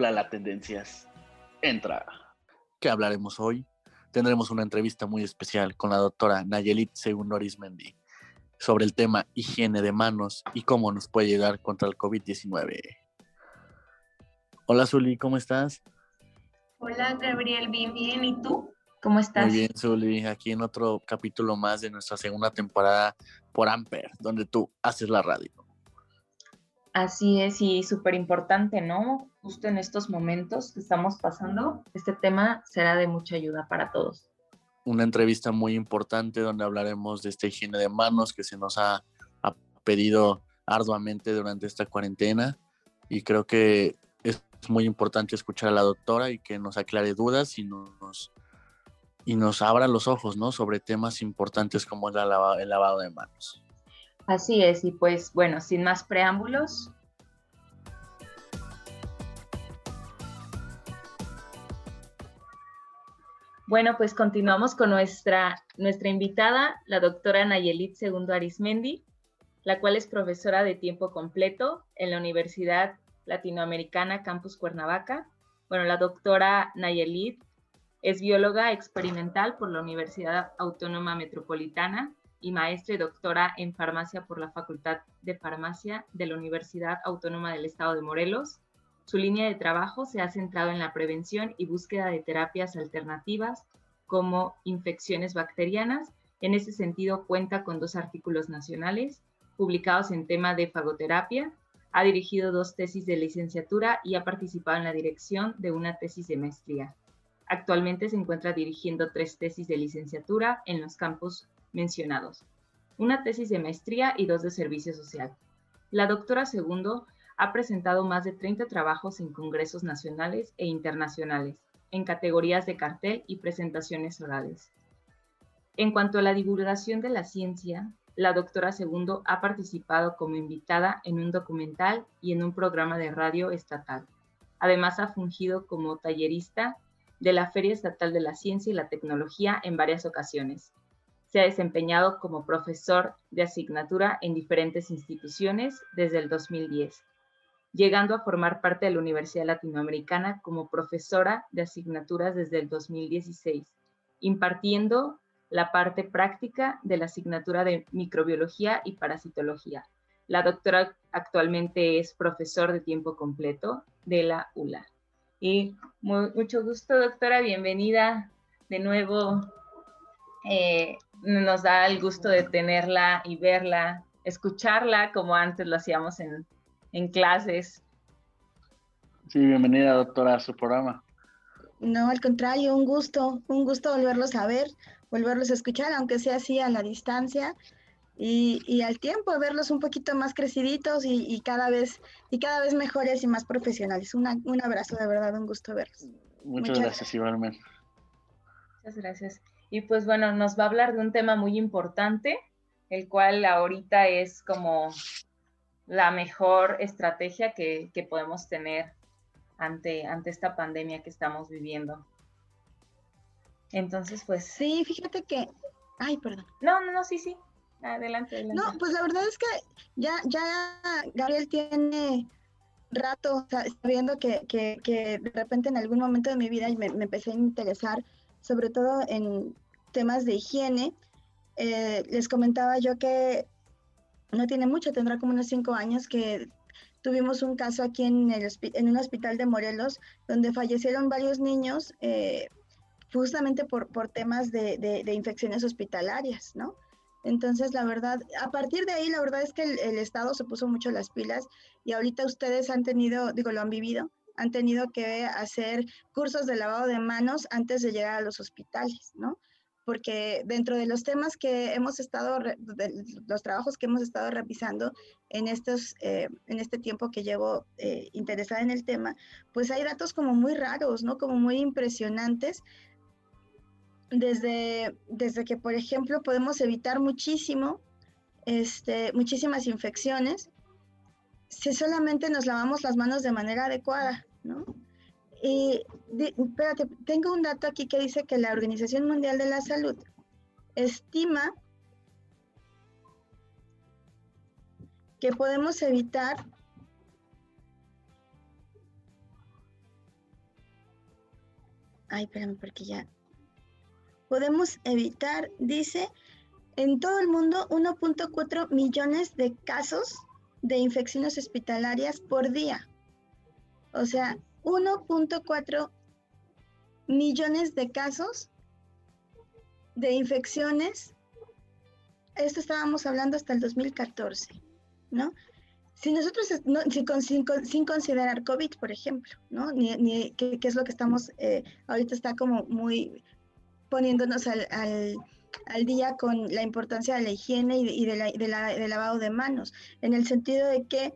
La Tendencias. Entra. ¿Qué hablaremos hoy? Tendremos una entrevista muy especial con la doctora Nayelit Segundo Arismendi sobre el tema higiene de manos y cómo nos puede llegar contra el COVID-19. Hola Zuli, ¿cómo estás? Hola Gabriel, bien, bien. ¿Y tú? ¿Cómo estás? Muy bien, Zuli. Aquí en otro capítulo más de nuestra segunda temporada por Amper, donde tú haces la radio. Así es, y súper importante, ¿no? Justo en estos momentos que estamos pasando, este tema será de mucha ayuda para todos. Una entrevista muy importante donde hablaremos de esta higiene de manos que se nos ha, pedido arduamente durante esta cuarentena y creo que es muy importante escuchar a la doctora y que nos aclare dudas y nos, y nos abra los ojos, ¿no? Sobre temas importantes como el lavado de manos. Así es, y pues bueno, sin más preámbulos. Bueno, pues continuamos con nuestra, nuestra invitada, la doctora Nayelit Segundo Arismendi, la cual es profesora de tiempo completo en la Universidad Latinoamericana Campus Cuernavaca. Bueno, la doctora Nayelit es bióloga experimental por la Universidad Autónoma Metropolitana y maestra y doctora en farmacia por la Facultad de Farmacia de la Universidad Autónoma del Estado de Morelos. Su línea de trabajo se ha centrado en la prevención y búsqueda de terapias alternativas como infecciones bacterianas. En ese sentido, cuenta con dos artículos nacionales publicados en tema de fagoterapia. Ha dirigido dos tesis de licenciatura y ha participado en la dirección de una tesis de maestría. Actualmente se encuentra dirigiendo tres tesis de licenciatura en los campos mencionados, una tesis de maestría y dos de servicio social. La doctora Segundo ha presentado más de 30 trabajos en congresos nacionales e internacionales, en categorías de cartel y presentaciones orales. En cuanto a la divulgación de la ciencia, la doctora Segundo ha participado como invitada en un documental y en un programa de radio estatal. Además, ha fungido como tallerista de la Feria Estatal de la Ciencia y la Tecnología en varias ocasiones, se ha desempeñado como profesor de asignatura en diferentes instituciones desde el 2010, llegando a formar parte de la Universidad Latinoamericana como profesora de asignaturas desde el 2016, impartiendo la parte práctica de la asignatura de microbiología y parasitología. La doctora actualmente es profesor de tiempo completo de la ULA. Y mucho gusto, doctora, bienvenida de nuevo eh, nos da el gusto de tenerla y verla, escucharla como antes lo hacíamos en, en clases. Sí, bienvenida doctora a su programa. No, al contrario, un gusto, un gusto volverlos a ver, volverlos a escuchar, aunque sea así a la distancia y, y al tiempo, verlos un poquito más creciditos y, y, cada vez y cada vez mejores y más profesionales. un abrazo, de verdad, un gusto verlos. Muchas, Muchas gracias, igualmente. Muchas gracias. Y pues bueno, nos va a hablar de un tema muy importante, el cual ahorita es como la mejor estrategia que, podemos tener ante, ante esta pandemia que estamos viviendo. Entonces, pues... Sí, fíjate que... Ay, perdón. No, no, no, sí, sí. Adelante, adelante. No, pues la verdad es que ya, ya Gabriel tiene rato sabiendo que, que, que, de repente en algún momento de mi vida me, me empecé a interesar sobre todo en temas de higiene. Eh, les comentaba yo que no tiene mucho, tendrá como unos cinco años que tuvimos un caso aquí en, el, en un hospital de Morelos donde fallecieron varios niños eh, justamente por, por temas de, de, infecciones hospitalarias, ¿no? Entonces, la verdad, a partir de ahí, la verdad es que el, Estado se puso mucho las pilas y ahorita ustedes han tenido, digo, lo han vivido, han tenido que hacer cursos de lavado de manos antes de llegar a los hospitales, ¿no? Porque dentro de los temas que hemos estado, los trabajos que hemos estado revisando en, estos, eh, en este tiempo que llevo eh, interesada en el tema, pues hay datos como muy raros, ¿no? Como muy impresionantes desde, desde que, por ejemplo, podemos evitar muchísimo, este, muchísimas infecciones si solamente nos lavamos las manos de manera adecuada, ¿no? Y espérate, tengo un dato aquí que dice que la Organización Mundial de la Salud estima que podemos evitar Ay, espérame, porque ya podemos evitar, dice, en todo el mundo 1.4 millones de casos de infecciones hospitalarias por día. O sea, 1.4 millones de casos de infecciones. Esto estábamos hablando hasta el 2014, ¿no? Si nosotros, sin, considerar COVID, por ejemplo, ¿no? Ni, ni que, es lo que estamos, eh, ahorita está como muy poniéndonos al, día con la importancia de la higiene y, de, la, de la, del lavado de manos, en el sentido de que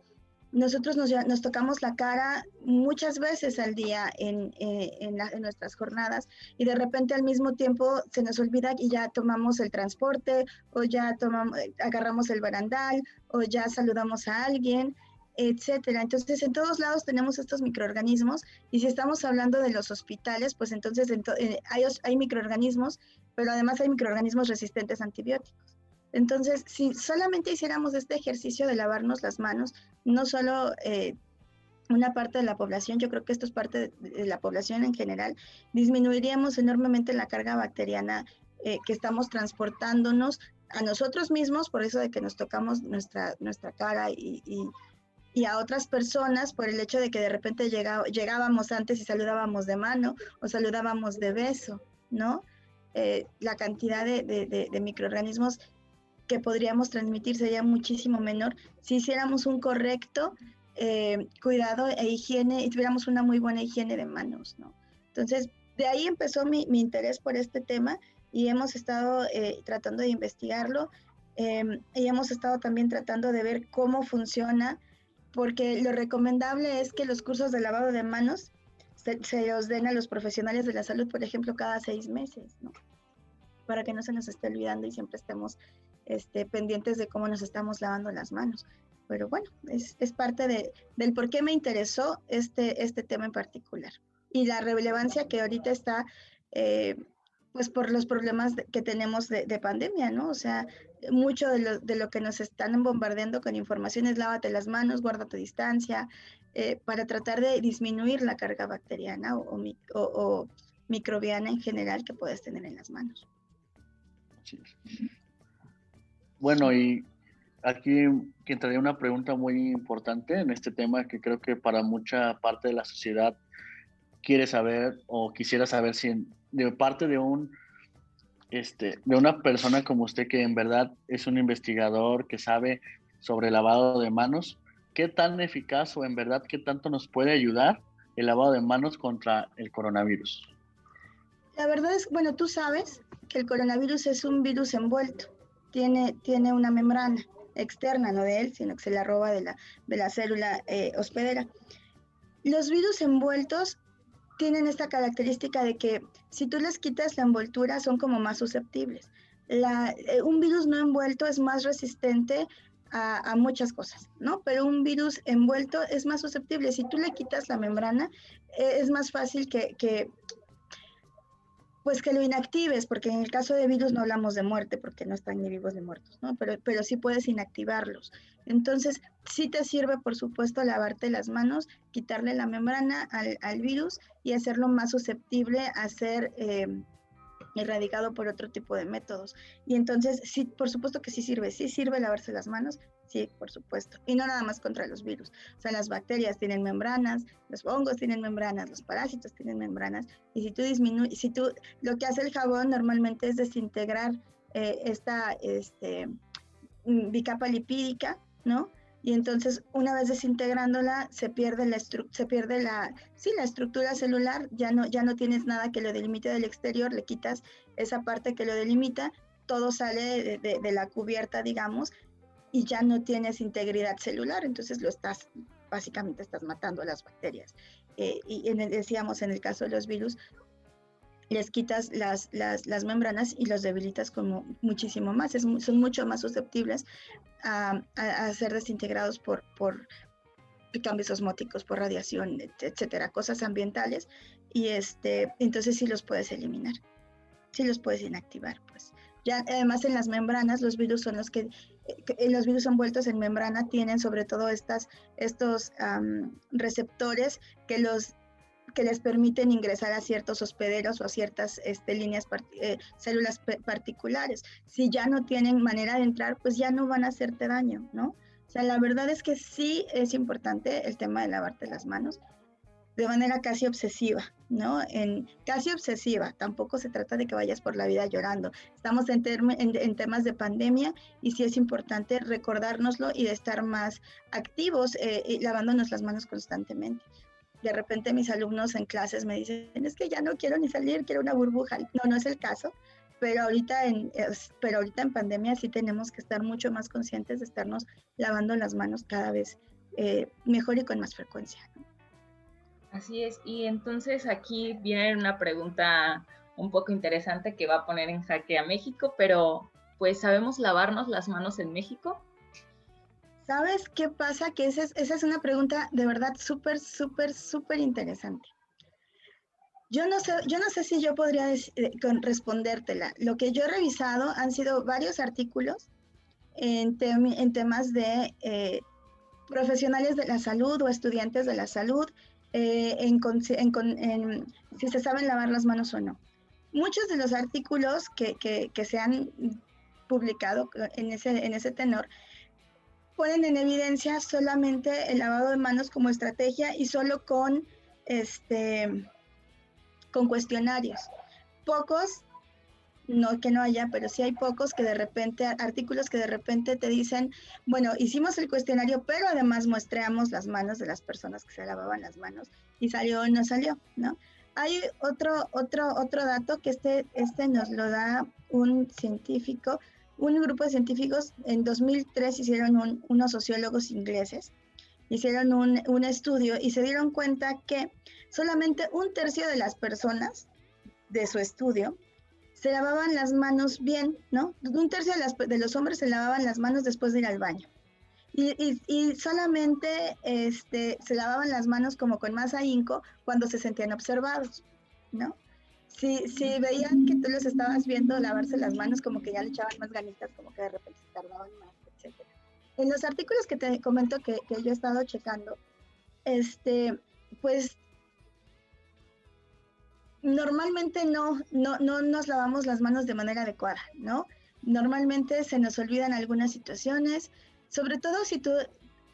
nosotros nos, nos tocamos la cara muchas veces al día en, eh, en, en, nuestras jornadas y de repente al mismo tiempo se nos olvida y ya tomamos el transporte o ya tomamos, agarramos el barandal o ya saludamos a alguien etcétera. Entonces, en todos lados tenemos estos microorganismos y si estamos hablando de los hospitales, pues entonces eh, hay, hay, microorganismos, pero además hay microorganismos resistentes a antibióticos. Entonces, si solamente hiciéramos este ejercicio de lavarnos las manos, no solo eh, una parte de la población, yo creo que esto es parte de, la población en general, disminuiríamos enormemente la carga bacteriana eh, que estamos transportándonos a nosotros mismos, por eso de que nos tocamos nuestra, nuestra cara y y a otras personas por el hecho de que de repente llegábamos antes y saludábamos de mano o saludábamos de beso, ¿no? Eh, la cantidad de, microorganismos que podríamos transmitir sería muchísimo menor si hiciéramos un correcto eh, cuidado e higiene y tuviéramos una muy buena higiene de manos, ¿no? Entonces, de ahí empezó mi, interés por este tema y hemos estado eh, tratando de investigarlo em, y hemos estado también tratando de ver cómo funciona porque lo recomendable es que los cursos de lavado de manos se, los den a los profesionales de la salud, por ejemplo, cada seis meses, ¿no? Para que no se nos esté olvidando y siempre estemos este, pendientes de cómo nos estamos lavando las manos. Pero bueno, es, es parte de, del por qué me interesó este, este tema en particular y la relevancia que ahorita está eh, pues por los problemas que tenemos de, pandemia, ¿no? O sea, mucho de lo, de lo, que nos están bombardeando con información es lávate las manos, guarda tu distancia, eh, para tratar de disminuir la carga bacteriana o, o, microbiana en general que puedes tener en las manos. Bueno, y aquí que entraría una pregunta muy importante en este tema que creo que para mucha parte de la sociedad quiere saber o quisiera saber si de parte de un este, de una persona como usted que en verdad es un investigador que sabe sobre lavado de manos, ¿qué tan eficaz o en verdad qué tanto nos puede ayudar el lavado de manos contra el coronavirus? La verdad es, bueno, tú sabes que el coronavirus es un virus envuelto, tiene, tiene una membrana externa, no de él, sino que se la roba de la, de la célula eh, hospedera. Los virus envueltos tienen esta característica de que si tú les quitas la envoltura son como más susceptibles. Eh, un virus no envuelto es más resistente a, muchas cosas, ¿no? Pero un virus envuelto es más susceptible. Si tú le quitas la membrana, eh, es más fácil que, que, pues que lo inactives, porque en el caso de virus no hablamos de muerte, porque no están ni vivos ni muertos, ¿no? Pero, pero sí puedes inactivarlos. Entonces, sí te sirve, por supuesto, lavarte las manos, quitarle la membrana al, al virus y hacerlo más susceptible a ser eh, erradicado por otro tipo de métodos. Y entonces, sí, por supuesto que sí sirve, sí sirve lavarse las manos, sí, por supuesto. Y no nada más contra los virus. O sea, las bacterias tienen membranas, los hongos tienen membranas, los parásitos tienen membranas. Y si tú disminuyes, si tú, lo que hace el jabón normalmente es desintegrar eh, esta este, mm, bicapa lipídica, ¿no? y entonces una vez desintegrándola se pierde la se pierde la sí la estructura celular ya no ya no tienes nada que lo delimite del exterior le quitas esa parte que lo delimita todo sale de, la cubierta digamos y ya no tienes integridad celular entonces lo estás básicamente estás matando a las bacterias eh, y en decíamos en el caso de los virus les quitas las, las, membranas y los debilitas como muchísimo más. son mucho más susceptibles a, ser desintegrados por, por cambios osmóticos, por radiación, etcétera, cosas ambientales. Y este, entonces sí los puedes eliminar, sí los puedes inactivar, pues. Ya, además en las membranas, los virus son los que, eh, los virus envueltos en membrana tienen sobre todo estas, estos receptores que los que les permiten ingresar a ciertos hospederos o a ciertas este, líneas, eh, células particulares. Si ya no tienen manera de entrar, pues ya no van a hacerte daño, ¿no? O sea, la verdad es que sí es importante el tema de lavarte las manos de manera casi obsesiva, ¿no? En, casi obsesiva, tampoco se trata de que vayas por la vida llorando. Estamos en, temas de pandemia y sí es importante recordárnoslo y de estar más activos eh, lavándonos las manos constantemente de repente mis alumnos en clases me dicen, es que ya no quiero ni salir, quiero una burbuja. No, no es el caso, pero ahorita en, pero ahorita en pandemia sí tenemos que estar mucho más conscientes de estarnos lavando las manos cada vez eh, mejor y con más frecuencia. Así es, y entonces aquí viene una pregunta un poco interesante que va a poner en jaque a México, pero pues sabemos lavarnos las manos en México. ¿Sabes qué pasa? Que esa es, esa es una pregunta de verdad súper, súper, súper interesante. Yo no, sé, yo no sé si yo podría eh, respondértela. Lo que yo he revisado han sido varios artículos en, en temas de eh, profesionales de la salud o estudiantes de la salud, eh, en, si se saben lavar las manos o no. Muchos de los artículos que se han publicado en ese, en ese tenor ponen en evidencia solamente el lavado de manos como estrategia y solo con este con cuestionarios. Pocos, no que no haya, pero sí hay pocos que de repente, artículos que de repente te dicen, bueno, hicimos el cuestionario, pero además muestreamos las manos de las personas que se lavaban las manos y salió o no salió, ¿no? Hay otro, otro, otro dato que este, este nos lo da un científico un grupo de científicos en 2003 hicieron unos sociólogos ingleses, hicieron un, un, estudio y se dieron cuenta que solamente un tercio de las personas de su estudio se lavaban las manos bien, ¿no? Un tercio de, las, de los hombres se lavaban las manos después de ir al baño. Y, y, y, solamente este, se lavaban las manos como con más ahínco cuando se sentían observados, ¿no? si, si veían que tú los estabas viendo lavarse las manos, como que ya le echaban más ganitas, como que de repente se tardaban más, etc. En los artículos que te comento que, que yo he estado checando, este, pues normalmente no, no, no nos lavamos las manos de manera adecuada, ¿no? Normalmente se nos olvidan algunas situaciones, sobre todo si tú,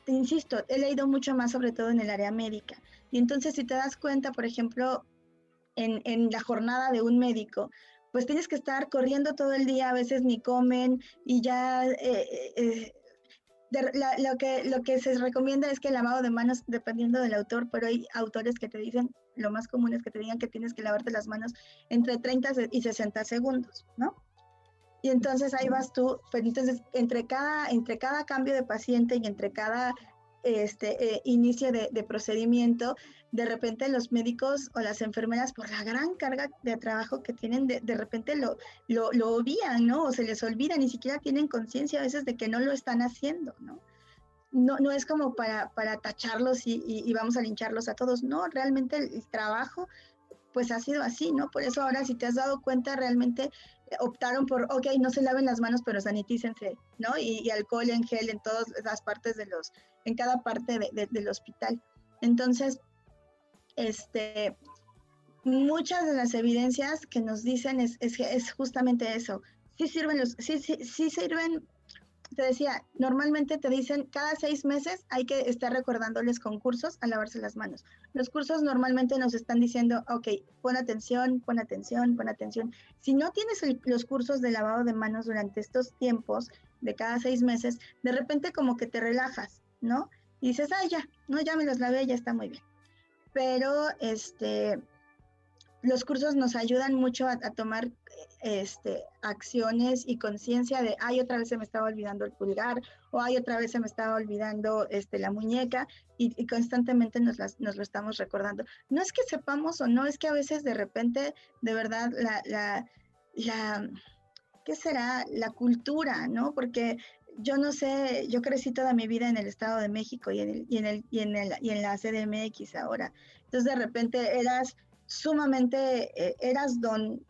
te insisto, he leído mucho más sobre todo en el área médica. Y entonces si te das cuenta, por ejemplo, en, la jornada de un médico, pues tienes que estar corriendo todo el día, a veces ni comen y ya eh, eh, lo, que, lo que se recomienda es que el lavado de manos, dependiendo del autor, pero hay autores que te dicen, lo más común es que te digan que tienes que lavarte las manos entre 30 y 60 segundos, ¿no? Y entonces ahí vas tú, pero entonces entre cada, entre cada cambio de paciente y entre cada este eh, inicio de, procedimiento, de repente los médicos o las enfermeras, por la gran carga de trabajo que tienen, de, de repente lo, lo, lo, obvían, ¿no? O se les olvida, ni siquiera tienen conciencia a veces de que no lo están haciendo, ¿no? No, no es como para, para tacharlos y, y, vamos a lincharlos a todos, no, realmente el trabajo pues ha sido así, ¿no? Por eso ahora si te has dado cuenta realmente optaron por, ok, no se laven las manos, pero sanitícense, ¿no? Y, alcohol en gel en todas las partes de los, en cada parte del hospital. Entonces, este, muchas de las evidencias que nos dicen es, es, es justamente eso. Sí sirven los, sí sirven, te decía, normalmente te dicen cada seis meses hay que estar recordándoles con cursos a lavarse las manos. Los cursos normalmente nos están diciendo, ok, pon atención, pon atención, pon atención. Si no tienes los cursos de lavado de manos durante estos tiempos de cada seis meses, de repente como que te relajas, ¿no? Y dices, ah, ya, no, ya me los lavé, ya está muy bien. Pero, este, los cursos nos ayudan mucho a, tomar este, acciones y conciencia de, ay, otra vez se me estaba olvidando el pulgar, o ay, otra vez se me estaba olvidando este, la muñeca, y, constantemente nos, nos, lo estamos recordando. No es que sepamos o no, es que a veces de repente, de verdad, la, la, la ¿qué será? La cultura, ¿no? Porque yo no sé, yo crecí toda mi vida en el Estado de México y en, el, y en, el, y en, el, y en la CDMX ahora. Entonces de repente eras sumamente, eh, eras don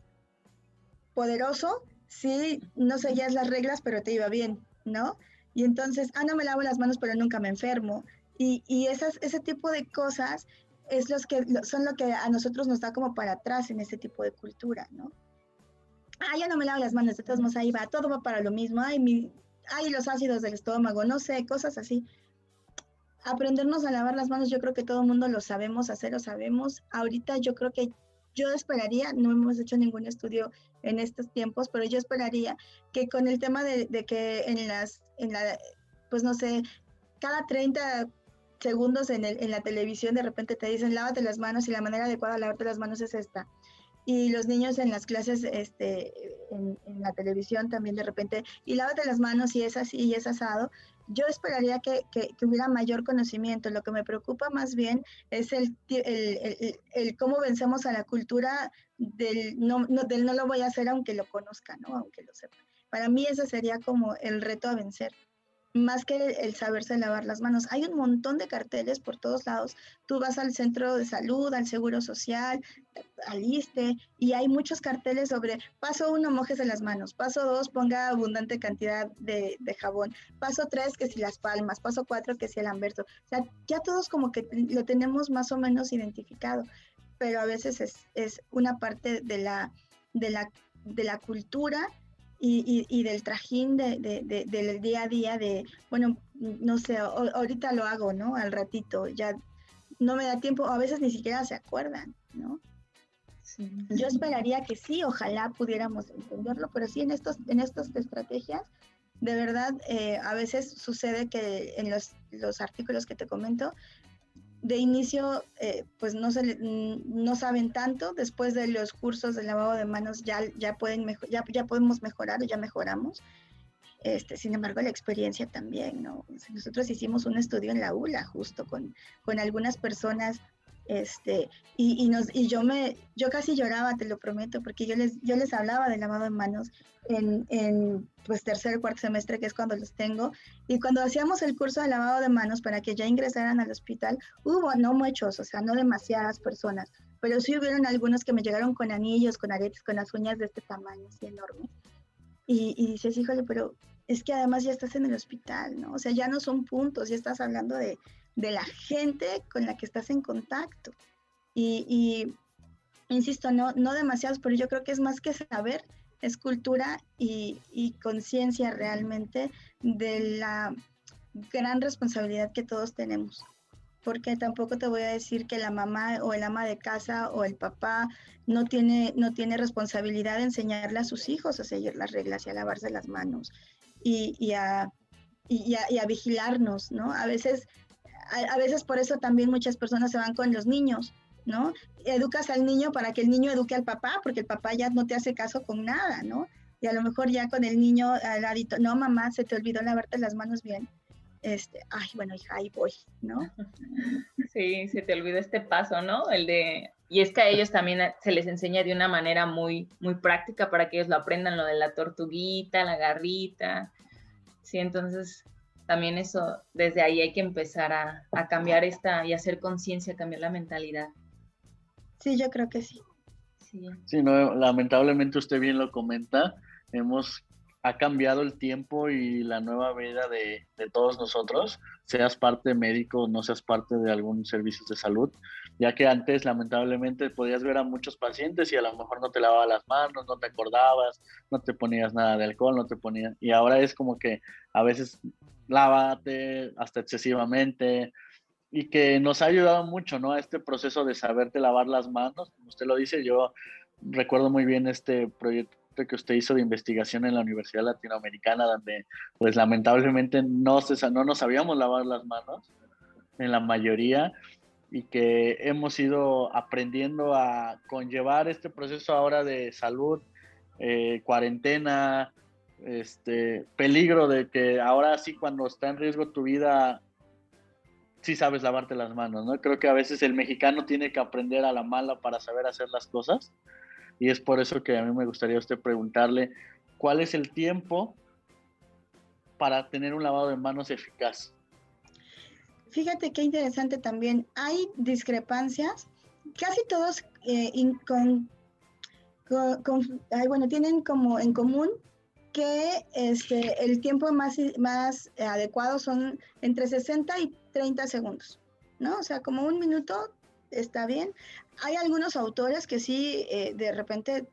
poderoso si no seguías las reglas, pero te iba bien, ¿no? Y entonces, ah, no me lavo las manos, pero nunca me enfermo. Y, y esas, ese tipo de cosas es los que, son lo que a nosotros nos da como para atrás en ese tipo de cultura, ¿no? Ah, ya no me lavo las manos, de todos modos ahí va, todo va para lo mismo, ay, mi, ay, los ácidos del estómago, no sé, cosas así aprendernos a lavar las manos, yo creo que todo el mundo lo sabemos hacer, lo sabemos. Ahorita yo creo que yo esperaría, no hemos hecho ningún estudio en estos tiempos, pero yo esperaría que con el tema de, que en las, en la, pues no sé, cada 30 segundos en, en la televisión de repente te dicen lávate las manos y la manera adecuada de lavarte las manos es esta y los niños en las clases, este, en, la televisión también de repente, y lávate las manos y es así y es asado, yo esperaría que, que, hubiera mayor conocimiento. Lo que me preocupa más bien es el, el, el, cómo vencemos a la cultura del no, no, del no lo voy a hacer aunque lo conozca, ¿no? aunque lo sepa. Para mí ese sería como el reto a vencer más que el, saberse lavar las manos. Hay un montón de carteles por todos lados. Tú vas al centro de salud, al seguro social, al ISTE, y hay muchos carteles sobre paso uno, mojes las manos, paso dos, ponga abundante cantidad de, jabón, paso tres, que si las palmas, paso cuatro, que si el anverso. O ya todos como que lo tenemos más o menos identificado, pero a veces es, es una parte de la, de la, de la cultura y, y, del trajín de, de, del día a día de, bueno, no sé, ahorita lo hago, ¿no? Al ratito, ya no me da tiempo, a veces ni siquiera se acuerdan, ¿no? Yo esperaría que sí, ojalá pudiéramos entenderlo, pero sí en estos, en estas estrategias, de verdad, eh, a veces sucede que en los, los artículos que te comento, de inicio eh, pues no, se, no saben tanto, después de los cursos de lavado de manos ya, ya, pueden ya, ya podemos mejorar o ya mejoramos. Este, sin embargo, la experiencia también, ¿no? Nosotros hicimos un estudio en la ULA justo con, con algunas personas este, y, y, nos, y yo me, yo casi lloraba, te lo prometo, porque yo les, yo les hablaba de lavado de manos en, en pues tercer cuarto semestre, que es cuando los tengo, y cuando hacíamos el curso de lavado de manos para que ya ingresaran al hospital, hubo no muchos, o sea, no demasiadas personas, pero sí hubieron algunos que me llegaron con anillos, con aretes, con las uñas de este tamaño, así enorme. Y, y dices, híjole, pero es que además ya estás en el hospital, ¿no? O sea, ya no son puntos, ya estás hablando de, de la gente con la que estás en contacto. Y, insisto, no, no demasiados, pero yo creo que es más que saber, es cultura y, y conciencia realmente de la gran responsabilidad que todos tenemos. Porque tampoco te voy a decir que la mamá o el ama de casa o el papá no tiene, no tiene responsabilidad de enseñarle a sus hijos a seguir las reglas y a lavarse las manos y, a, y a vigilarnos, ¿no? A veces a, veces por eso también muchas personas se van con los niños, ¿no? Educas al niño para que el niño eduque al papá, porque el papá ya no te hace caso con nada, ¿no? Y a lo mejor ya con el niño al ladito, no, mamá, se te olvidó lavarte las manos bien. Este, ay, bueno, hija, ahí voy, ¿no? Sí, se te olvidó este paso, ¿no? El de, y es que a ellos también se les enseña de una manera muy, muy práctica para que ellos lo aprendan, lo de la tortuguita, la garrita. Sí, entonces también eso, desde ahí hay que empezar a, cambiar esta y hacer conciencia, cambiar la mentalidad. Sí, yo creo que sí. Sí. no, lamentablemente usted bien lo comenta, hemos ha cambiado el tiempo y la nueva vida de, todos nosotros, seas parte médico o no seas parte de algún servicio de salud, ya que antes lamentablemente podías ver a muchos pacientes y a lo mejor no te lavabas las manos, no te acordabas, no te ponías nada de alcohol, no te ponías, y ahora es como que a veces lávate hasta excesivamente, y que nos ha ayudado mucho, ¿no? A este proceso de saberte lavar las manos, como usted lo dice, yo recuerdo muy bien este proyecto que usted hizo de investigación en la Universidad Latinoamericana, donde pues lamentablemente no, se, no nos sabíamos lavar las manos en la mayoría y que hemos ido aprendiendo a conllevar este proceso ahora de salud, eh, cuarentena, este peligro de que ahora sí cuando está en riesgo tu vida sí sabes lavarte las manos, ¿no? Creo que a veces el mexicano tiene que aprender a la mala para saber hacer las cosas y es por eso que a mí me gustaría usted preguntarle cuál es el tiempo para tener un lavado de manos eficaz. Fíjate qué interesante también. Hay discrepancias. Casi todos eh, con, bueno, tienen como en común que este, el tiempo más, más adecuado son entre 60 y 30 segundos, ¿no? O sea, como un minuto está bien. Hay algunos autores que sí, eh, de repente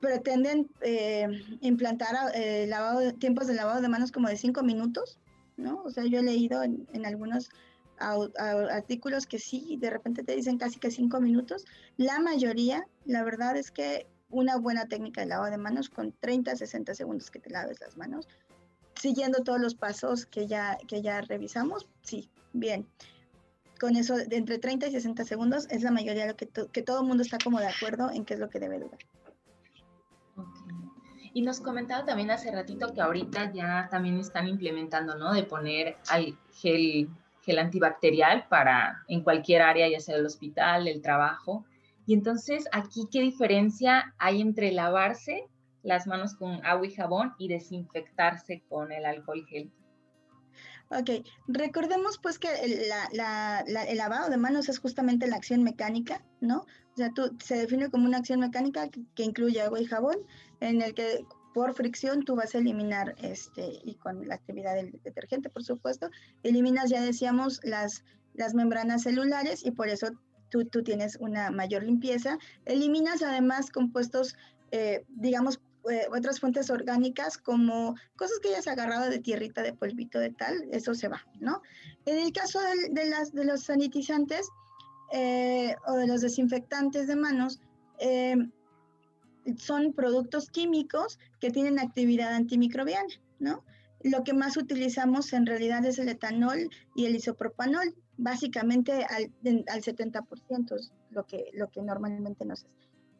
pretenden eh, implantar eh, lavado, tiempos de lavado de manos como de cinco minutos, ¿no? O sea, yo he leído en, algunos artículos que sí, de repente te dicen casi que cinco minutos. La mayoría, la verdad es que una buena técnica de lavado de manos con 30, 60 segundos que te laves las manos, siguiendo todos los pasos que ya, que ya revisamos, sí, bien con eso de entre 30 y 60 segundos es la mayoría de lo que, que todo el mundo está como de acuerdo en qué es lo que debe durar. Y nos comentaba también hace ratito que ahorita ya también están implementando, ¿no? De poner al gel, gel antibacterial para en cualquier área, ya sea el hospital, el trabajo. Y entonces, aquí, ¿qué diferencia hay entre lavarse las manos con agua y jabón y desinfectarse con el alcohol gel? Ok, recordemos pues que el, lavado de manos es justamente la acción mecánica, ¿no? O sea, tú, se define como una acción mecánica que, incluye agua y jabón, en el que por fricción tú vas a eliminar, este, y con la actividad del detergente, por supuesto, eliminas, ya decíamos, las, las membranas celulares y por eso tú, tú tienes una mayor limpieza. Eliminas además compuestos, eh, digamos, eh, otras fuentes orgánicas como cosas que hayas agarrado de tierrita, de polvito, de tal, eso se va, ¿no? En el caso de, las, de los sanitizantes eh, o de los desinfectantes de manos, son productos químicos que tienen actividad antimicrobiana, ¿no? Lo que más utilizamos en realidad es el etanol y el isopropanol, básicamente al, al 70% es lo que, lo que normalmente nos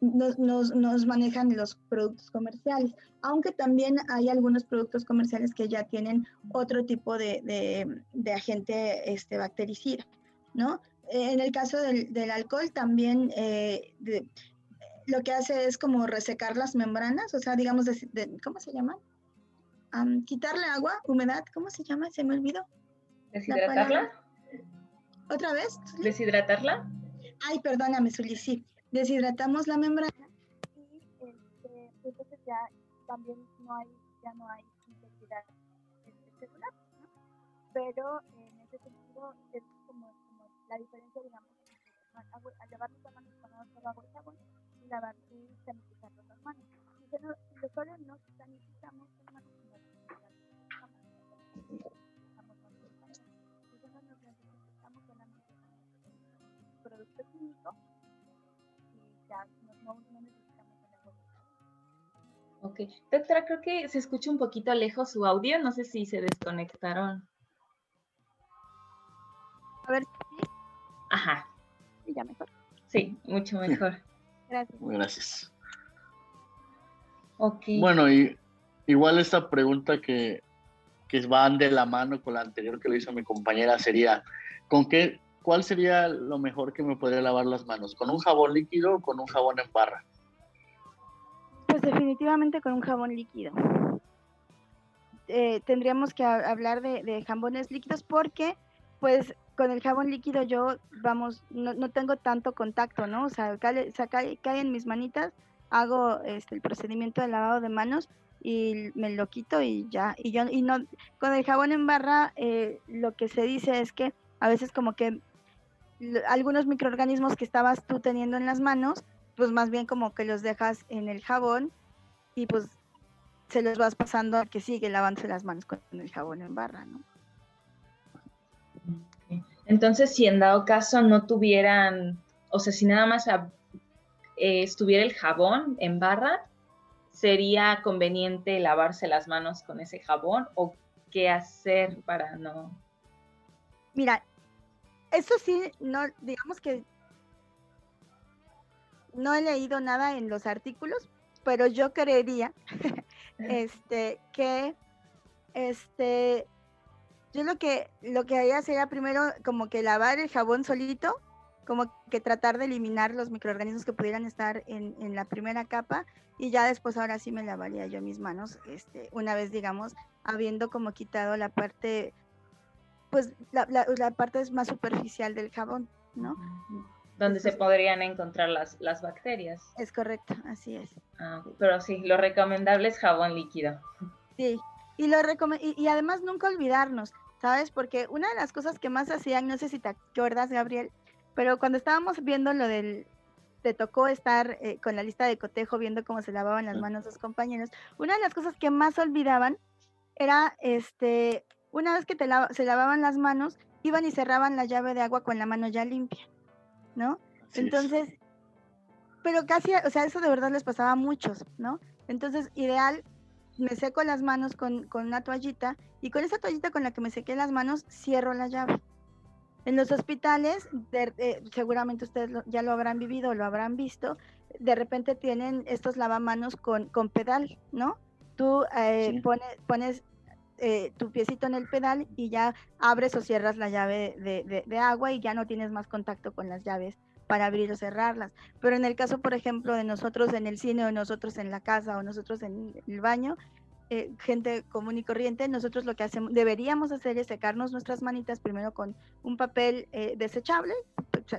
nos, manejan los productos comerciales, aunque también hay algunos productos comerciales que ya tienen otro tipo de, agente este, bactericida, ¿no? En el caso del, alcohol también eh, lo que hace es como resecar las membranas, o sea, digamos, ¿cómo se llama? quitarle agua, humedad, ¿cómo se llama? Se me olvidó. ¿Deshidratarla? ¿Otra vez? ¿Deshidratarla? Ay, perdóname, Zuli, sí deshidratamos la membrana y este, entonces ya también no hay, ya no hay intensidad este, celular, ¿no? Pero en ese sentido es como, como la diferencia, digamos, entre al lavarnos las manos con agua y jabón y lavar y sanitizar las manos. Si, no, si los solo no sanitizamos producto químico Ok, doctora, creo que se escucha un poquito lejos su audio, no sé si se desconectaron. A ver. Ajá. Sí, ya mejor. Sí, mucho mejor. Gracias. Gracias. Ok. Bueno, y igual esta pregunta que, que van de la mano con la anterior que le hizo mi compañera sería, ¿con qué ¿cuál sería lo mejor que me podría lavar las manos? ¿Con un jabón líquido o con un jabón en barra? Pues definitivamente con un jabón líquido. Eh, tendríamos que hablar de, jabones líquidos porque pues con el jabón líquido yo, vamos, no, tengo tanto contacto, ¿no? O sea, cae, en mis manitas, hago este, el procedimiento de lavado de manos y me lo quito y ya. Y yo, y no, con el jabón en barra, eh, lo que se dice es que a veces como que algunos microorganismos que estabas tú teniendo en las manos, pues más bien como que los dejas en el jabón y pues se los vas pasando a que sigue lavándose las manos con el jabón en barra, ¿no? Entonces, si en dado caso no tuvieran, o sea, si nada más eh, estuviera el jabón en barra, ¿sería conveniente lavarse las manos con ese jabón o qué hacer para no? Mira, eso sí, no, digamos que no he leído nada en los artículos, pero yo creería este, que este, yo lo que, lo que haría sería primero como que lavar el jabón solito, como que tratar de eliminar los microorganismos que pudieran estar en, en la primera capa y ya después ahora sí me lavaría yo mis manos, este, una vez digamos, habiendo como quitado la parte, pues la, la, parte más superficial del jabón, ¿no? Donde se podrían encontrar las, las bacterias. Es correcto, así es. Ah, pero sí, lo recomendable es jabón líquido. Sí, y, lo y, y además nunca olvidarnos, ¿sabes? Porque una de las cosas que más hacían, no sé si te acuerdas, Gabriel, pero cuando estábamos viendo lo del, te tocó estar eh, con la lista de cotejo viendo cómo se lavaban las manos los compañeros, una de las cosas que más olvidaban era, este, una vez que te se lavaban las manos, iban y cerraban la llave de agua con la mano ya limpia, ¿no? Entonces, pero casi, o sea, eso de verdad les pasaba a muchos, ¿no? Entonces, ideal me seco las manos con, una toallita y con esa toallita con la que me sequé las manos cierro la llave. En los hospitales, eh, seguramente ustedes ya lo habrán vivido o lo habrán visto, de repente tienen estos lavamanos con, con pedal, ¿no? Tú eh, pones, eh, tu piecito en el pedal y ya abres o cierras la llave de, agua y ya no tienes más contacto con las llaves para abrir o cerrarlas. Pero en el caso, por ejemplo, de nosotros en el cine o nosotros en la casa o nosotros en el baño, eh, gente común y corriente, nosotros lo que hacemos, deberíamos hacer es secarnos nuestras manitas primero con un papel eh, desechable,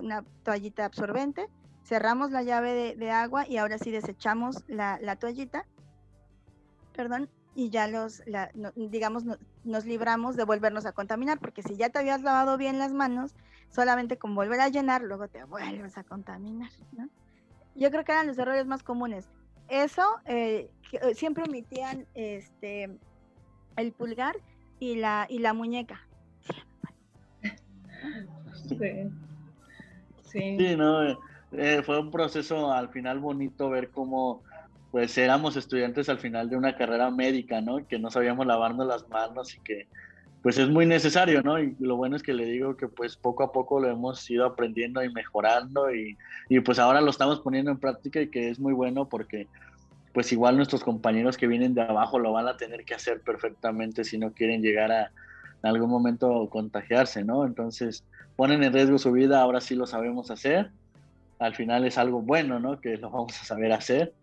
una toallita absorbente, cerramos la llave de, agua y ahora sí desechamos la, toallita, perdón, y ya los, digamos, nos libramos de volvernos a contaminar, porque si ya te habías lavado bien las manos, solamente con volver a llenar, luego te vuelves a contaminar, ¿no? Yo creo que eran los errores más comunes. Eso, eh, eh, siempre omitían este, el pulgar y la, y la muñeca. Sí. Sí, sí no, eh, fue un proceso al final bonito ver cómo pues éramos estudiantes al final de una carrera médica, ¿no? Que no sabíamos lavarnos las manos y que pues es muy necesario, ¿no? Y lo bueno es que le digo que pues poco a poco lo hemos ido aprendiendo y mejorando y, y, pues ahora lo estamos poniendo en práctica y que es muy bueno porque pues igual nuestros compañeros que vienen de abajo lo van a tener que hacer perfectamente si no quieren llegar a en algún momento contagiarse, ¿no? Entonces ponen en riesgo su vida, ahora sí lo sabemos hacer. Al final es algo bueno, ¿no? Que lo vamos a saber hacer.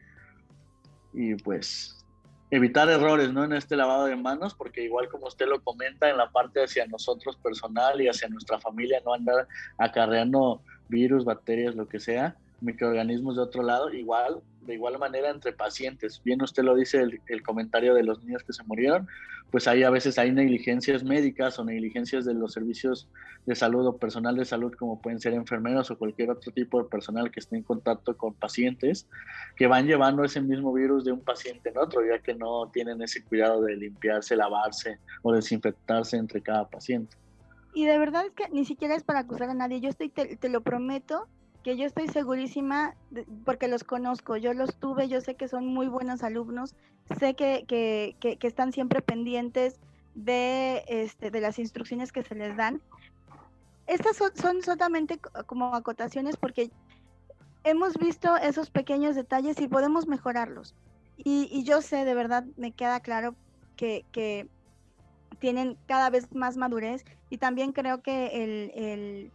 Y pues evitar errores ¿no? en este lavado de manos, porque igual como usted lo comenta, en la parte hacia nosotros personal y hacia nuestra familia, no andar acarreando virus, bacterias, lo que sea, microorganismos de otro lado, igual de igual manera entre pacientes. Bien usted lo dice el, comentario de los niños que se murieron, pues ahí a veces hay negligencias médicas o negligencias de los servicios de salud o personal de salud como pueden ser enfermeros o cualquier otro tipo de personal que esté en contacto con pacientes que van llevando ese mismo virus de un paciente en otro, ya que no tienen ese cuidado de limpiarse, lavarse o desinfectarse entre cada paciente. Y de verdad es que ni siquiera es para acusar a nadie, yo estoy, te lo prometo, que yo estoy segurísima, porque los conozco, yo los tuve, yo sé que son muy buenos alumnos, sé que, que, que, están siempre pendientes de, este, de las instrucciones que se les dan. Estas son, son solamente como acotaciones porque hemos visto esos pequeños detalles y podemos mejorarlos. Y, y yo sé, de verdad, me queda claro que, que, tienen cada vez más madurez y también creo que el, el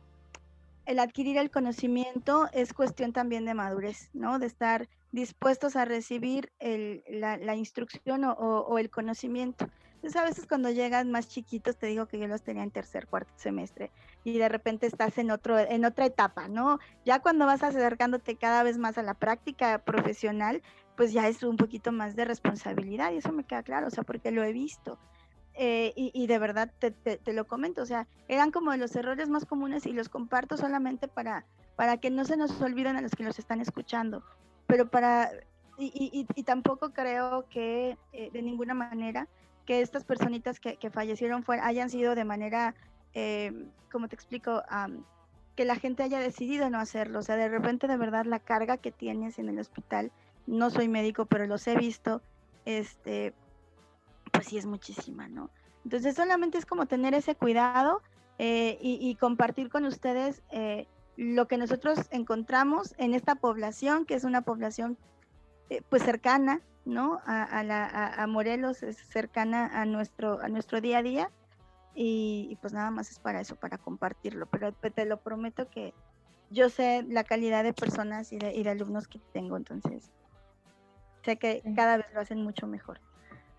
el adquirir el conocimiento es cuestión también de madurez, ¿no? De estar dispuestos a recibir la, instrucción o, el conocimiento. Entonces a veces cuando llegan más chiquitos, te digo que yo los tenía en tercer, cuarto semestre y de repente estás en, otro, en otra etapa, ¿no? Ya cuando vas acercándote cada vez más a la práctica profesional, pues ya es un poquito más de responsabilidad y eso me queda claro, o sea, porque lo he visto. Eh, y, de verdad te, te, lo comento, o sea, eran como los errores más comunes y los comparto solamente para, para que no se nos olviden a los que los están escuchando, pero para, y, y, tampoco creo que eh, de ninguna manera que estas personitas que, que fallecieron fue, hayan sido de manera, eh, como te explico, que la gente haya decidido no hacerlo, o sea, de repente de verdad la carga que tienes en el hospital, no soy médico, pero los he visto, este, pues sí es muchísima, ¿no? Entonces solamente es como tener ese cuidado eh, y, compartir con ustedes eh, lo que nosotros encontramos en esta población, que es una población eh, pues cercana, ¿no? A, la, a, Morelos, es cercana a nuestro, a nuestro día a día. Y, pues nada más es para eso, para compartirlo. Pero te lo prometo que yo sé la calidad de personas y de, y de alumnos que tengo, entonces sé que cada vez lo hacen mucho mejor.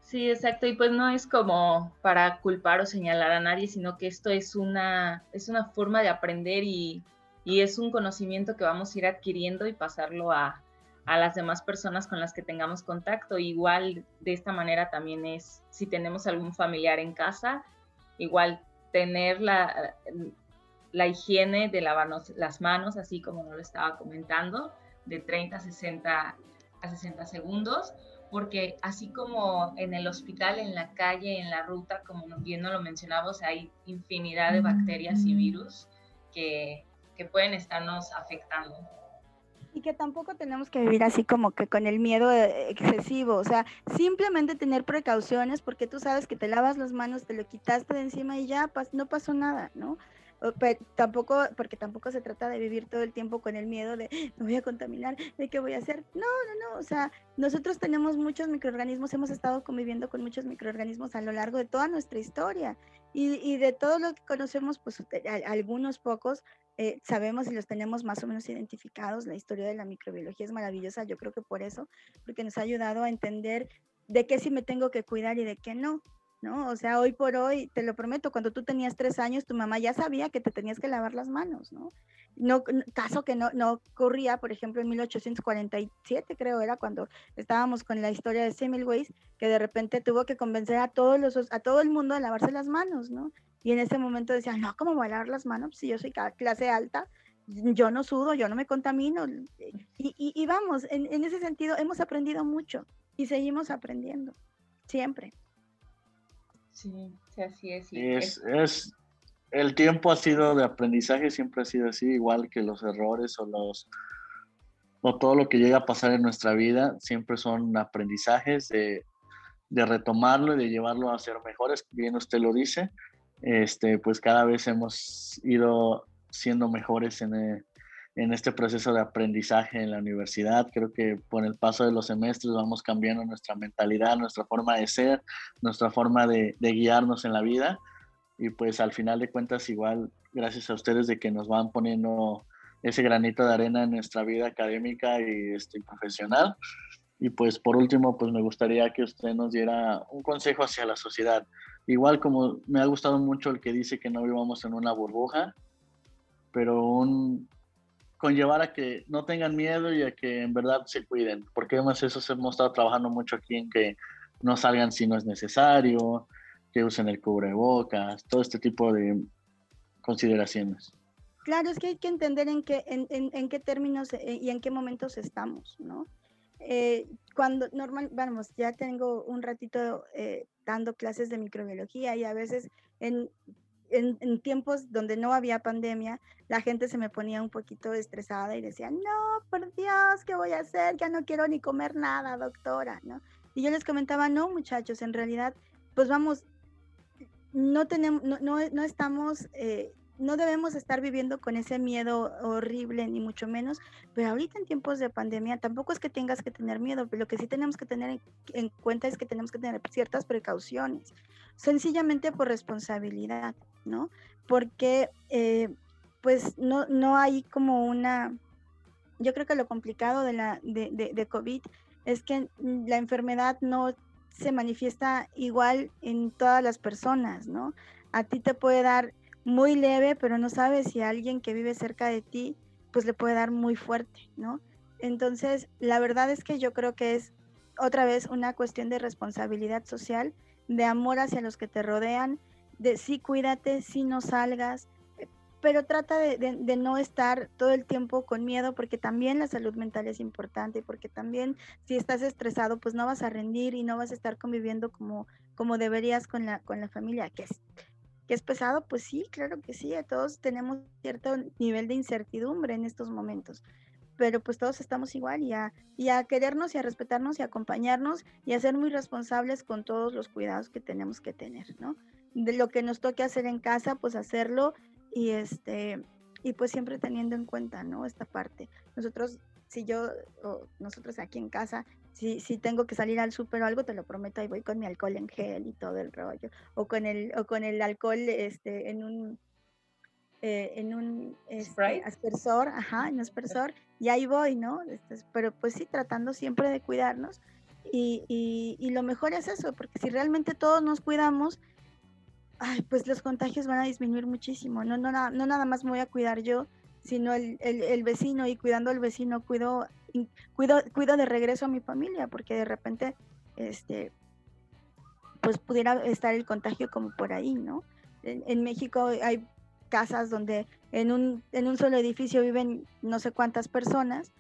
Sí, exacto. Y pues no es como para culpar o señalar a nadie, sino que esto es una, es una forma de aprender y, y es un conocimiento que vamos a ir adquiriendo y pasarlo a, a las demás personas con las que tengamos contacto. Igual de esta manera también es si tenemos algún familiar en casa, igual tener la, la higiene de lavarnos las manos, así como nos lo estaba comentando, de 30 a 60, a 60 segundos porque así como en el hospital, en la calle, en la ruta, como bien no lo mencionamos, hay infinidad de bacterias y virus que, que pueden estarnos afectando. Y que tampoco tenemos que vivir así como que con el miedo eh, excesivo, o sea, simplemente tener precauciones porque tú sabes que te lavas las manos, te lo quitaste de encima y ya no pasó nada, ¿no? Tampoco, porque tampoco se trata de vivir todo el tiempo con el miedo de me voy a contaminar, de qué voy a hacer. No, no, no, o sea, nosotros tenemos muchos microorganismos, hemos estado conviviendo con muchos microorganismos a lo largo de toda nuestra historia y, y de todo lo que conocemos, pues algunos pocos eh, sabemos y los tenemos más o menos identificados. La historia de la microbiología es maravillosa, yo creo que por eso, porque nos ha ayudado a entender de qué sí me tengo que cuidar y de qué no. ¿No? O sea, hoy por hoy, te lo prometo, cuando tú tenías tres años, tu mamá ya sabía que te tenías que lavar las manos, ¿no? No, caso que no, no ocurría, por ejemplo, en 1847, creo era cuando estábamos con la historia de Semmelweis, que de repente tuvo que convencer a todos los, a todo el mundo a lavarse las manos, ¿no? Y en ese momento decía, no, ¿cómo voy a lavar las manos? Si yo soy clase alta, yo no sudo, yo no me contamino. Y, y, vamos, en ese sentido hemos aprendido mucho y seguimos aprendiendo, siempre. Sí, así es. es, es, el tiempo ha sido de aprendizaje, siempre ha sido así, igual que los errores o los o todo lo que llega a pasar en nuestra vida, siempre son aprendizajes de, de retomarlo y de llevarlo a ser mejores, bien usted lo dice, este, pues cada vez hemos ido siendo mejores en, eh, en este proceso de aprendizaje en la universidad. Creo que con el paso de los semestres vamos cambiando nuestra mentalidad, nuestra forma de ser, nuestra forma de, guiarnos en la vida. Y pues al final de cuentas, igual, gracias a ustedes de que nos van poniendo ese granito de arena en nuestra vida académica y este, profesional. Y pues por último, pues me gustaría que usted nos diera un consejo hacia la sociedad. Igual como me ha gustado mucho el que dice que no vivamos en una burbuja, pero un, conllevar a que no tengan miedo y a que en verdad se cuiden, porque además eso hemos estado trabajando mucho aquí en que no salgan si no es necesario, que usen el cubrebocas, todo este tipo de consideraciones. Claro, es que hay que entender en qué, en, en, qué términos eh, y en qué momentos estamos, ¿no? Eh, cuando normal, vamos, ya tengo un ratito eh, dando clases de microbiología y a veces en en, tiempos donde no había pandemia, la gente se me ponía un poquito estresada y decía, no, por Dios, ¿qué voy a hacer? Ya no quiero ni comer nada, doctora, ¿no? Y yo les comentaba, no, muchachos, en realidad, pues vamos, no tenemos, no, no, no estamos eh, no debemos estar viviendo con ese miedo horrible, ni mucho menos, pero ahorita en tiempos de pandemia tampoco es que tengas que tener miedo, pero lo que sí tenemos que tener en, cuenta es que tenemos que tener ciertas precauciones, sencillamente por responsabilidad, Porque eh, pues no, no hay como una, yo creo que lo complicado de, la, de, de, de COVID es que la enfermedad no se manifiesta igual en todas las personas, ¿no? A ti te puede dar muy leve, pero no sabes si a alguien que vive cerca de ti, pues le puede dar muy fuerte, ¿no? Entonces, la verdad es que yo creo que es otra vez una cuestión de responsabilidad social, de amor hacia los que te rodean, de sí cuídate, sí no salgas, pero trata de, no estar todo el tiempo con miedo porque también la salud mental es importante, porque también si estás estresado pues no vas a rendir y no vas a estar conviviendo como, como deberías con la, con la familia, que es, que es pesado, pues sí, claro que sí, todos tenemos cierto nivel de incertidumbre en estos momentos, pero pues todos estamos igual y a, y a querernos y a respetarnos y a acompañarnos y a ser muy responsables con todos los cuidados que tenemos que tener, ¿no? De lo que nos toque hacer en casa, pues hacerlo y este y pues siempre teniendo en cuenta, ¿no? Esta parte. Nosotros, si yo, o nosotros aquí en casa, si, si tengo que salir al súper o algo, te lo prometo, ahí voy con mi alcohol en gel y todo el rollo, o con el, o con el alcohol este, en un eh, en un este, aspersor, ajá, en un aspersor, y ahí voy, ¿no? Este, pero pues sí, tratando siempre de cuidarnos. Y, y, lo mejor es eso, porque si realmente todos nos cuidamos, ay, pues los contagios van a disminuir muchísimo. No, no, no, nada más me voy a cuidar yo, sino el, el, vecino, y cuidando al vecino, cuido, cuido, cuido de regreso a mi familia, porque de repente, este, pues pudiera estar el contagio como por ahí, ¿no? en México hay casas donde en un, en un solo edificio viven no sé cuántas personas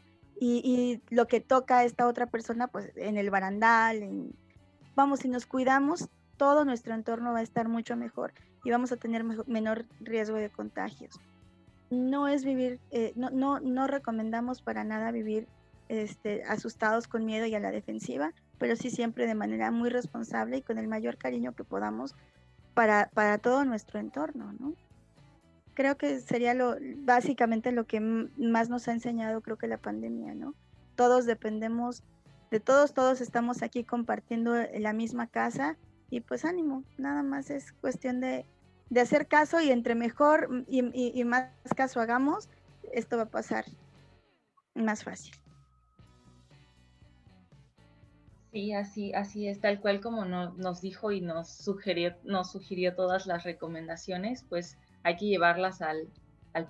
y, lo que toca a esta otra persona, pues en el barandal, vamos, si nos cuidamos, todo nuestro entorno va a estar mucho mejor y vamos a tener menor riesgo de contagios. No es vivir, eh, no, no, no recomendamos para nada vivir este, asustados con miedo y a la defensiva, pero sí siempre de manera muy responsable y con el mayor cariño que podamos para, para todo nuestro entorno, ¿no? creo que sería lo básicamente lo que más nos ha enseñado creo que la pandemia, ¿no? Todos dependemos de todos, todos estamos aquí compartiendo la misma casa y pues ánimo, nada más es cuestión de, de hacer caso y entre mejor y, y, más caso hagamos, esto va a pasar más fácil. Sí, así, así es, tal cual como nos dijo y nos sugirió, nos sugirió todas las recomendaciones, pues hay que llevarlas al,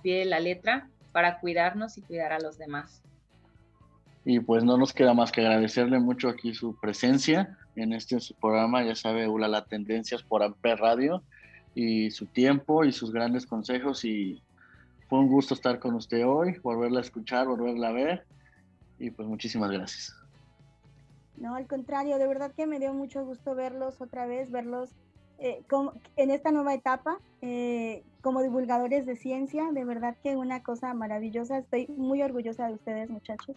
pie de la letra para cuidarnos y cuidar a los demás. Y pues no nos queda más que agradecerle mucho aquí su presencia en este programa, ya sabe, Ula, la tendencias por Amper Radio y su tiempo y sus grandes consejos y fue un gusto estar con usted hoy, volverla a escuchar, volverla a ver y pues muchísimas gracias. No, al contrario, de verdad que me dio mucho gusto verlos otra vez, verlos eh, en esta nueva etapa eh, como divulgadores de ciencia. De verdad que una cosa maravillosa. Estoy muy orgullosa de ustedes, muchachos.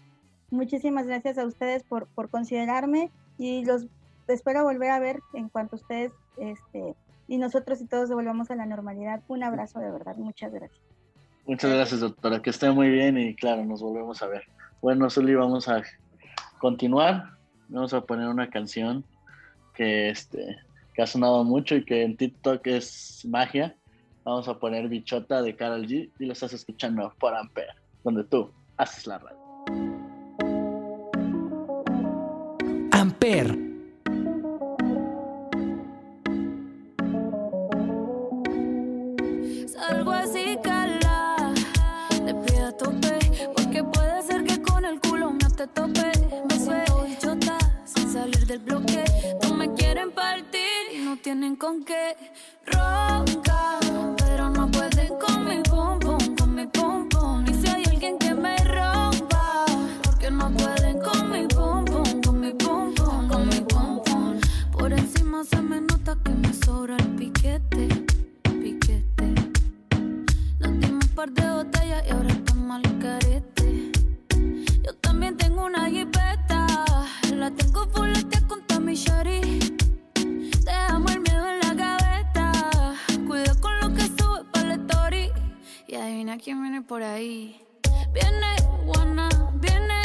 Muchísimas gracias a ustedes por, por considerarme y los espero volver a ver en cuanto ustedes este, y nosotros y todos volvamos a la normalidad. Un abrazo de verdad. Muchas gracias. Muchas gracias, doctora. Que esté muy bien y claro, nos volvemos a ver. Bueno, Zuli, vamos a continuar. Vamos a poner una canción que este que ha sonado mucho y que en TikTok es magia. Vamos a poner Bichota de Carol G y lo estás escuchando por Ampere, donde tú haces la radio. Te tope. Me suelto bichota sin salir del bloque, no me quieren partir no tienen con qué roncar, por ahí. Viene Juana, viene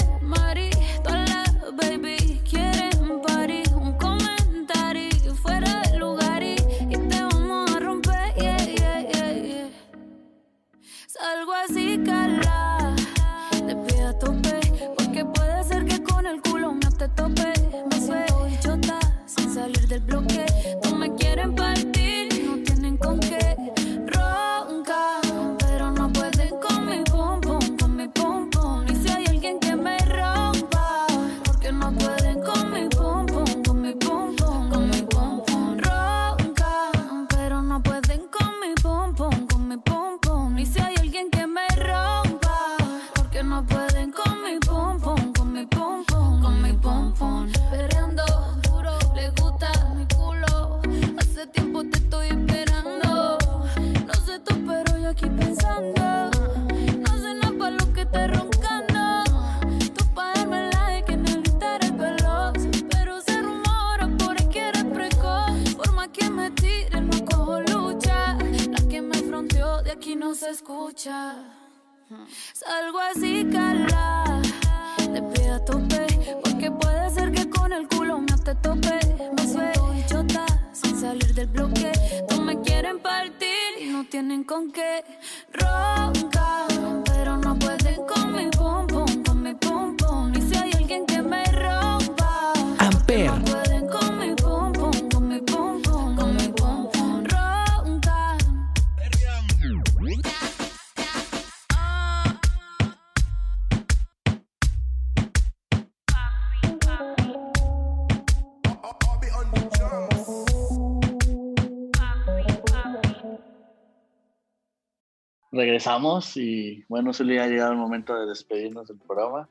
Regresamos y bueno, Zuli, ha llegado el momento de despedirnos del programa.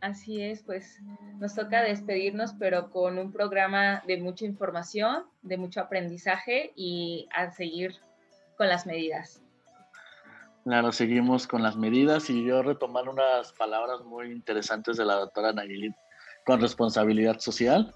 Así es, pues nos toca despedirnos, pero con un programa de mucha información, de mucho aprendizaje y a seguir con las medidas. Claro, seguimos con las medidas y yo retomar unas palabras muy interesantes de la doctora Nayilit con responsabilidad social.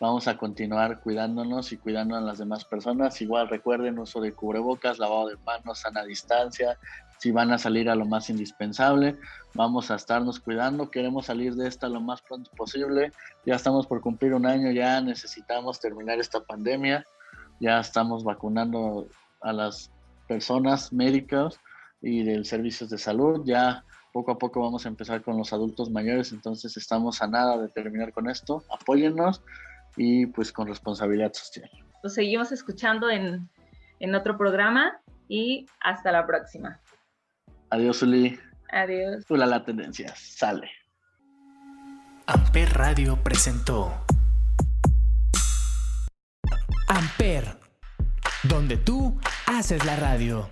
Vamos a continuar cuidándonos y cuidando a las demás personas. Igual recuerden uso de cubrebocas, lavado de manos, sana distancia. Si van a salir a lo más indispensable, vamos a estarnos cuidando. Queremos salir de esta lo más pronto posible. Ya estamos por cumplir un año, ya necesitamos terminar esta pandemia. Ya estamos vacunando a las personas médicas y del servicios de salud. Ya poco a poco vamos a empezar con los adultos mayores, entonces estamos a nada de terminar con esto. Apóyennos y pues con responsabilidad social. Los seguimos escuchando en, en otro programa y hasta la próxima. Adiós, Uli. Adiós. Ula la tendencia. Sale. Amper Radio presentó Amper, donde tú haces la radio.